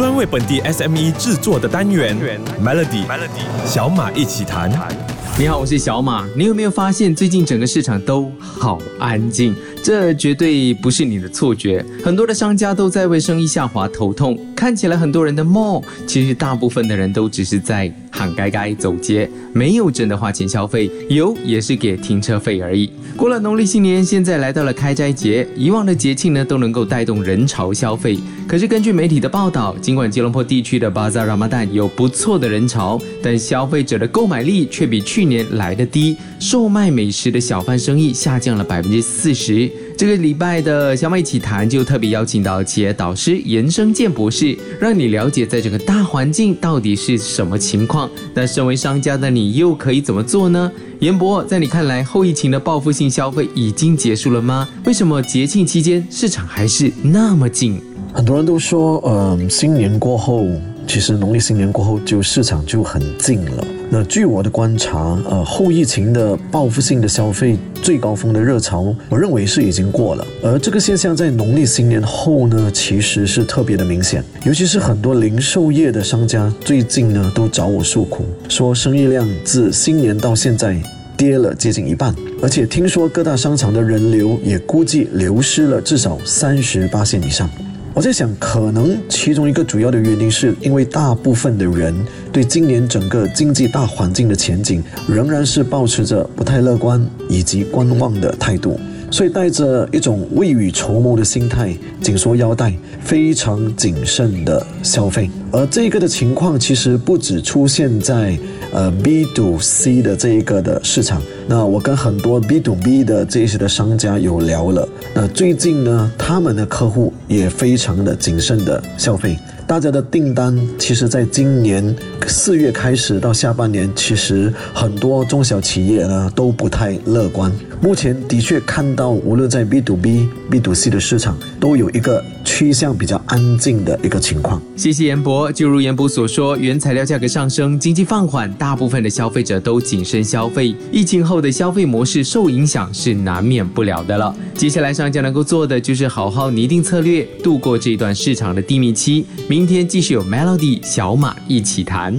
专为本地 SME 制作的单元 Melody，小马一起谈。你好，我是小马。你有没有发现最近整个市场都好安静？这绝对不是你的错觉。很多的商家都在为生意下滑头痛。看起来很多人的梦其实大部分的人都只是在喊该该走街，没有真的花钱消费，有也是给停车费而已。过了农历新年，现在来到了开斋节，以往的节庆呢都能够带动人潮消费。可是根据媒体的报道，尽管吉隆坡地区的巴扎拉马旦有不错的人潮，但消费者的购买力却比去年来的低，售卖美食的小贩生意下降了百分之四十。这个礼拜的小马一起谈就特别邀请到企业导师严生健博士，让你了解在这个大环境到底是什么情况。那身为商家的你又可以怎么做呢？严博，在你看来，后疫情的报复性消费已经结束了吗？为什么节庆期间市场还是那么紧？很多人都说，嗯，新年过后。其实农历新年过后，就市场就很静了。那据我的观察，呃，后疫情的报复性的消费最高峰的热潮，我认为是已经过了。而这个现象在农历新年后呢，其实是特别的明显。尤其是很多零售业的商家，最近呢都找我诉苦，说生意量自新年到现在跌了接近一半，而且听说各大商场的人流也估计流失了至少三十八线以上。我在想，可能其中一个主要的原因，是因为大部分的人对今年整个经济大环境的前景，仍然是保持着不太乐观以及观望的态度。所以带着一种未雨绸缪的心态，紧缩腰带，非常谨慎的消费。而这个的情况其实不止出现在呃 B to C 的这一个的市场。那我跟很多 B to B 的这些的商家有聊了。那最近呢，他们的客户也非常的谨慎的消费。大家的订单，其实在今年四月开始到下半年，其实很多中小企业呢都不太乐观。目前的确看到，无论在 B to B、B to C 的市场，都有一个趋向比较安静的一个情况。谢谢严博。就如严博所说，原材料价格上升，经济放缓，大部分的消费者都谨慎消费。疫情后的消费模式受影响是难免不了的了。接下来商家能够做的就是好好拟定策略，度过这段市场的低迷期。明天继续有 Melody 小马一起谈。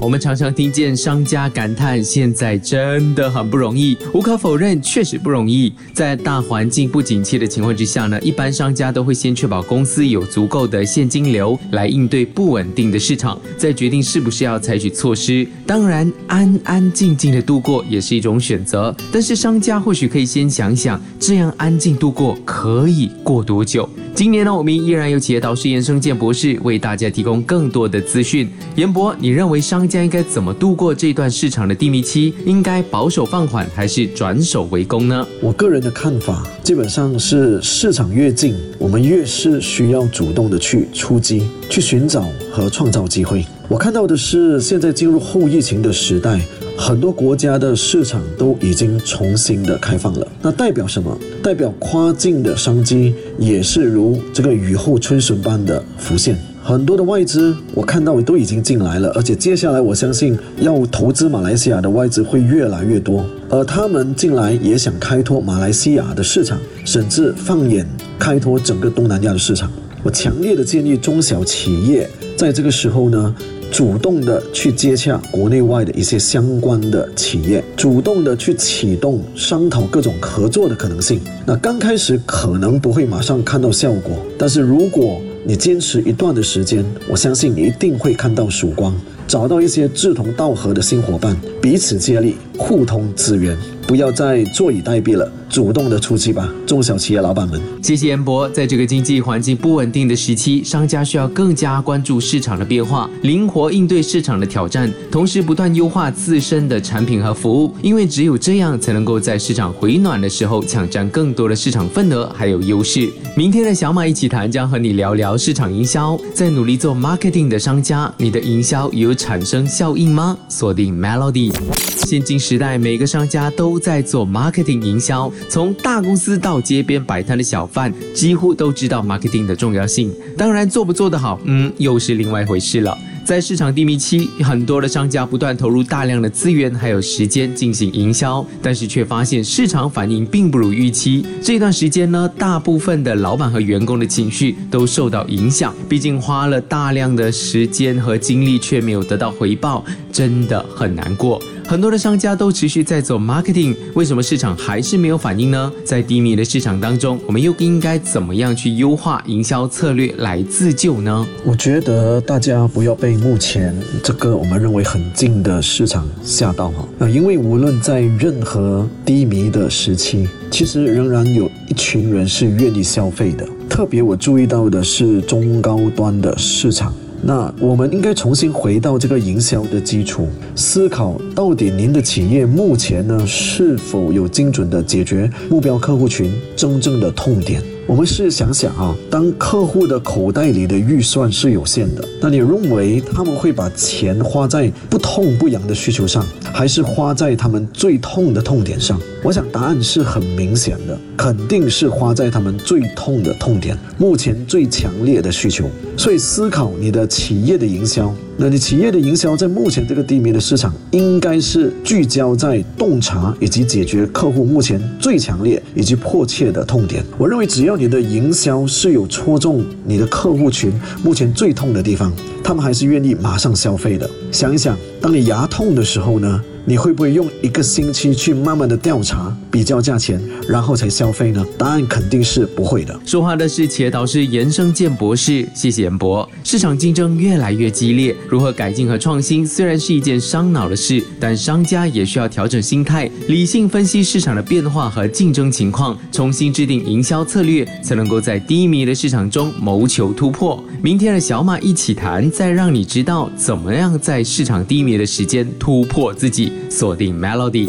我们常常听见商家感叹，现在真的很不容易。无可否认，确实不容易。在大环境不景气的情况之下呢，一般商家都会先确保公司有足够的现金流来应对不稳定的市场，再决定是不是要采取措施。当然，安安静静的度过也是一种选择。但是商家或许可以先想想，这样安静度过可以过多久？今年呢，我们依然有企业导师严生健博士为大家提供更多的资讯。严博，你认为商家应该怎么度过这段市场的低迷期？应该保守放缓，还是转守为攻呢？我个人的看法，基本上是市场越静，我们越是需要主动的去出击，去寻找和创造机会。我看到的是，现在进入后疫情的时代。很多国家的市场都已经重新的开放了，那代表什么？代表跨境的商机也是如这个雨后春笋般的浮现。很多的外资我看到都已经进来了，而且接下来我相信要投资马来西亚的外资会越来越多，而他们进来也想开拓马来西亚的市场，甚至放眼开拓整个东南亚的市场。我强烈的建议中小企业在这个时候呢。主动的去接洽国内外的一些相关的企业，主动的去启动商讨各种合作的可能性。那刚开始可能不会马上看到效果，但是如果你坚持一段的时间，我相信你一定会看到曙光，找到一些志同道合的新伙伴，彼此接力，互通资源。不要再坐以待毙了，主动的出击吧，中小企业老板们。谢谢严博。在这个经济环境不稳定的时期，商家需要更加关注市场的变化，灵活应对市场的挑战，同时不断优化自身的产品和服务。因为只有这样，才能够在市场回暖的时候抢占更多的市场份额，还有优势。明天的小马一起谈将和你聊聊市场营销。在努力做 marketing 的商家，你的营销有产生效应吗？锁定 Melody。现今时代，每个商家都在做 marketing 营销，从大公司到街边摆摊的小贩，几乎都知道 marketing 的重要性。当然，做不做得好，嗯，又是另外一回事了。在市场低迷期，很多的商家不断投入大量的资源还有时间进行营销，但是却发现市场反应并不如预期。这段时间呢，大部分的老板和员工的情绪都受到影响，毕竟花了大量的时间和精力却没有得到回报，真的很难过。很多的商家都持续在做 marketing，为什么市场还是没有反应呢？在低迷的市场当中，我们又应该怎么样去优化营销策略来自救呢？我觉得大家不要被目前这个我们认为很近的市场吓到哈啊，因为无论在任何低迷的时期，其实仍然有一群人是愿意消费的。特别我注意到的是中高端的市场。那我们应该重新回到这个营销的基础，思考到底您的企业目前呢是否有精准的解决目标客户群真正的痛点。我们试想想啊，当客户的口袋里的预算是有限的，那你认为他们会把钱花在不痛不痒的需求上，还是花在他们最痛的痛点上？我想答案是很明显的，肯定是花在他们最痛的痛点，目前最强烈的需求。所以思考你的企业的营销。那你企业的营销在目前这个低迷的市场，应该是聚焦在洞察以及解决客户目前最强烈以及迫切的痛点。我认为，只要你的营销是有戳中你的客户群目前最痛的地方，他们还是愿意马上消费的。想一想，当你牙痛的时候呢？你会不会用一个星期去慢慢的调查、比较价钱，然后才消费呢？答案肯定是不会的。说话的是企业导师严生健博士，谢谢严博。市场竞争越来越激烈，如何改进和创新虽然是一件伤脑的事，但商家也需要调整心态，理性分析市场的变化和竞争情况，重新制定营销策略，才能够在低迷的市场中谋求突破。明天的小马一起谈，再让你知道怎么样在市场低迷的时间突破自己。锁定 Melody。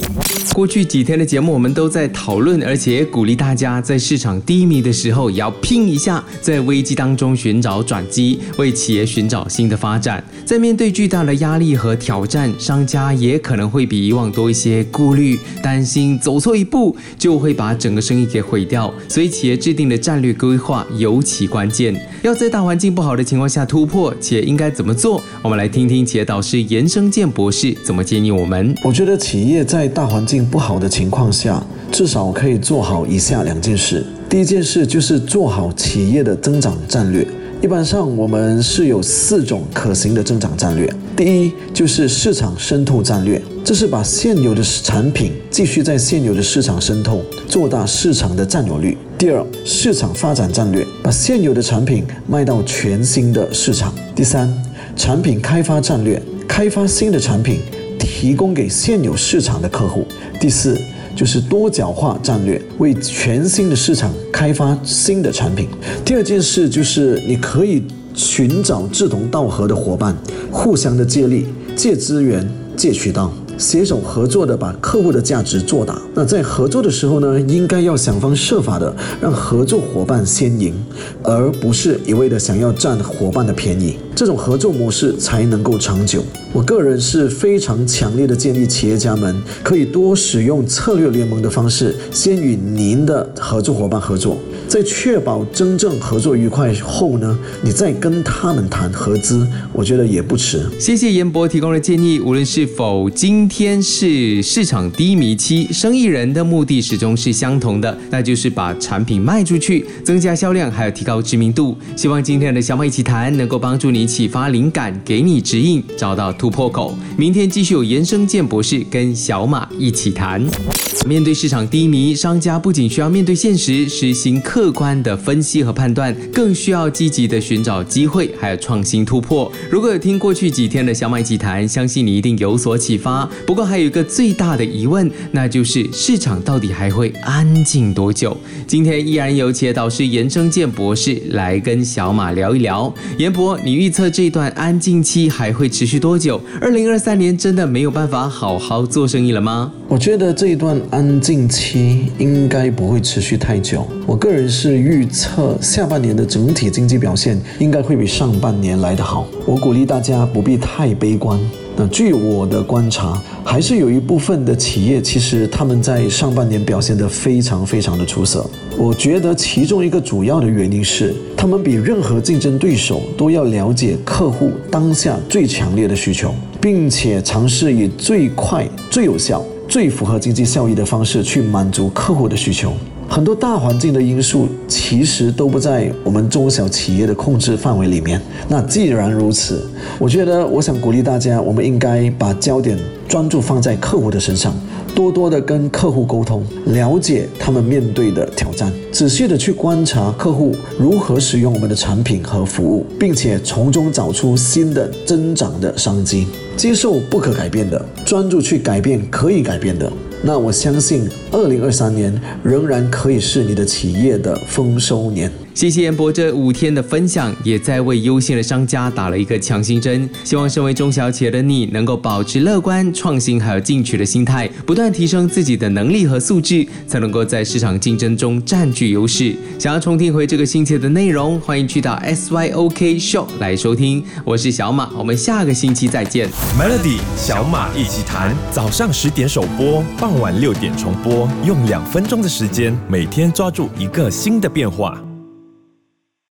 过去几天的节目，我们都在讨论，而且鼓励大家在市场低迷的时候也要拼一下，在危机当中寻找转机，为企业寻找新的发展。在面对巨大的压力和挑战，商家也可能会比以往多一些顾虑，担心走错一步就会把整个生意给毁掉。所以，企业制定的战略规划尤其关键。要在大环境不好的情况下突破，企业应该怎么做？我们来听听企业导师严生健博士怎么建议我们。我觉得企业在大环境不好的情况下，至少可以做好以下两件事。第一件事就是做好企业的增长战略。一般上，我们是有四种可行的增长战略。第一就是市场渗透战略，这是把现有的产品继续在现有的市场渗透，做大市场的占有率。第二，市场发展战略，把现有的产品卖到全新的市场。第三，产品开发战略，开发新的产品。提供给现有市场的客户。第四就是多角化战略，为全新的市场开发新的产品。第二件事就是你可以寻找志同道合的伙伴，互相的借力、借资源、借渠道。携手合作的把客户的价值做大。那在合作的时候呢，应该要想方设法的让合作伙伴先赢，而不是一味的想要占伙伴的便宜。这种合作模式才能够长久。我个人是非常强烈的建议企业家们可以多使用策略联盟的方式，先与您的合作伙伴合作。在确保真正合作愉快后呢，你再跟他们谈合资，我觉得也不迟。谢谢严博提供的建议。无论是否今天是市场低迷期，生意人的目的始终是相同的，那就是把产品卖出去，增加销量，还有提高知名度。希望今天的小马一起谈能够帮助你启发灵感，给你指引，找到突破口。明天继续有严生健博士跟小马一起谈。面对市场低迷，商家不仅需要面对现实，实行客观的分析和判断，更需要积极的寻找机会，还有创新突破。如果有听过去几天的小马集谈，相信你一定有所启发。不过还有一个最大的疑问，那就是市场到底还会安静多久？今天依然有企业导师严正健博士来跟小马聊一聊。严博，你预测这段安静期还会持续多久？二零二三年真的没有办法好好做生意了吗？我觉得这一段。安静期应该不会持续太久。我个人是预测下半年的整体经济表现应该会比上半年来得好。我鼓励大家不必太悲观，那据我的观察，还是有一部分的企业，其实他们在上半年表现得非常非常的出色。我觉得其中一个主要的原因是，他们比任何竞争对手都要了解客户当下最强烈的需求，并且尝试以最快、最有效、最符合经济效益的方式去满足客户的需求。很多大环境的因素其实都不在我们中小企业的控制范围里面。那既然如此，我觉得我想鼓励大家，我们应该把焦点专注放在客户的身上，多多的跟客户沟通，了解他们面对的挑战，仔细的去观察客户如何使用我们的产品和服务，并且从中找出新的增长的商机。接受不可改变的，专注去改变可以改变的。那我相信，二零二三年仍然可以是你的企业的丰收年。谢谢严博这五天的分享，也在为优先的商家打了一个强心针。希望身为中小企业的你，能够保持乐观、创新还有进取的心态，不断提升自己的能力和素质，才能够在市场竞争中占据优势。想要重听回这个星期的内容，欢迎去到 SYOK Show 来收听。我是小马，我们下个星期再见。Melody 小马一起谈，早上十点首播，傍晚六点重播，用两分钟的时间，每天抓住一个新的变化。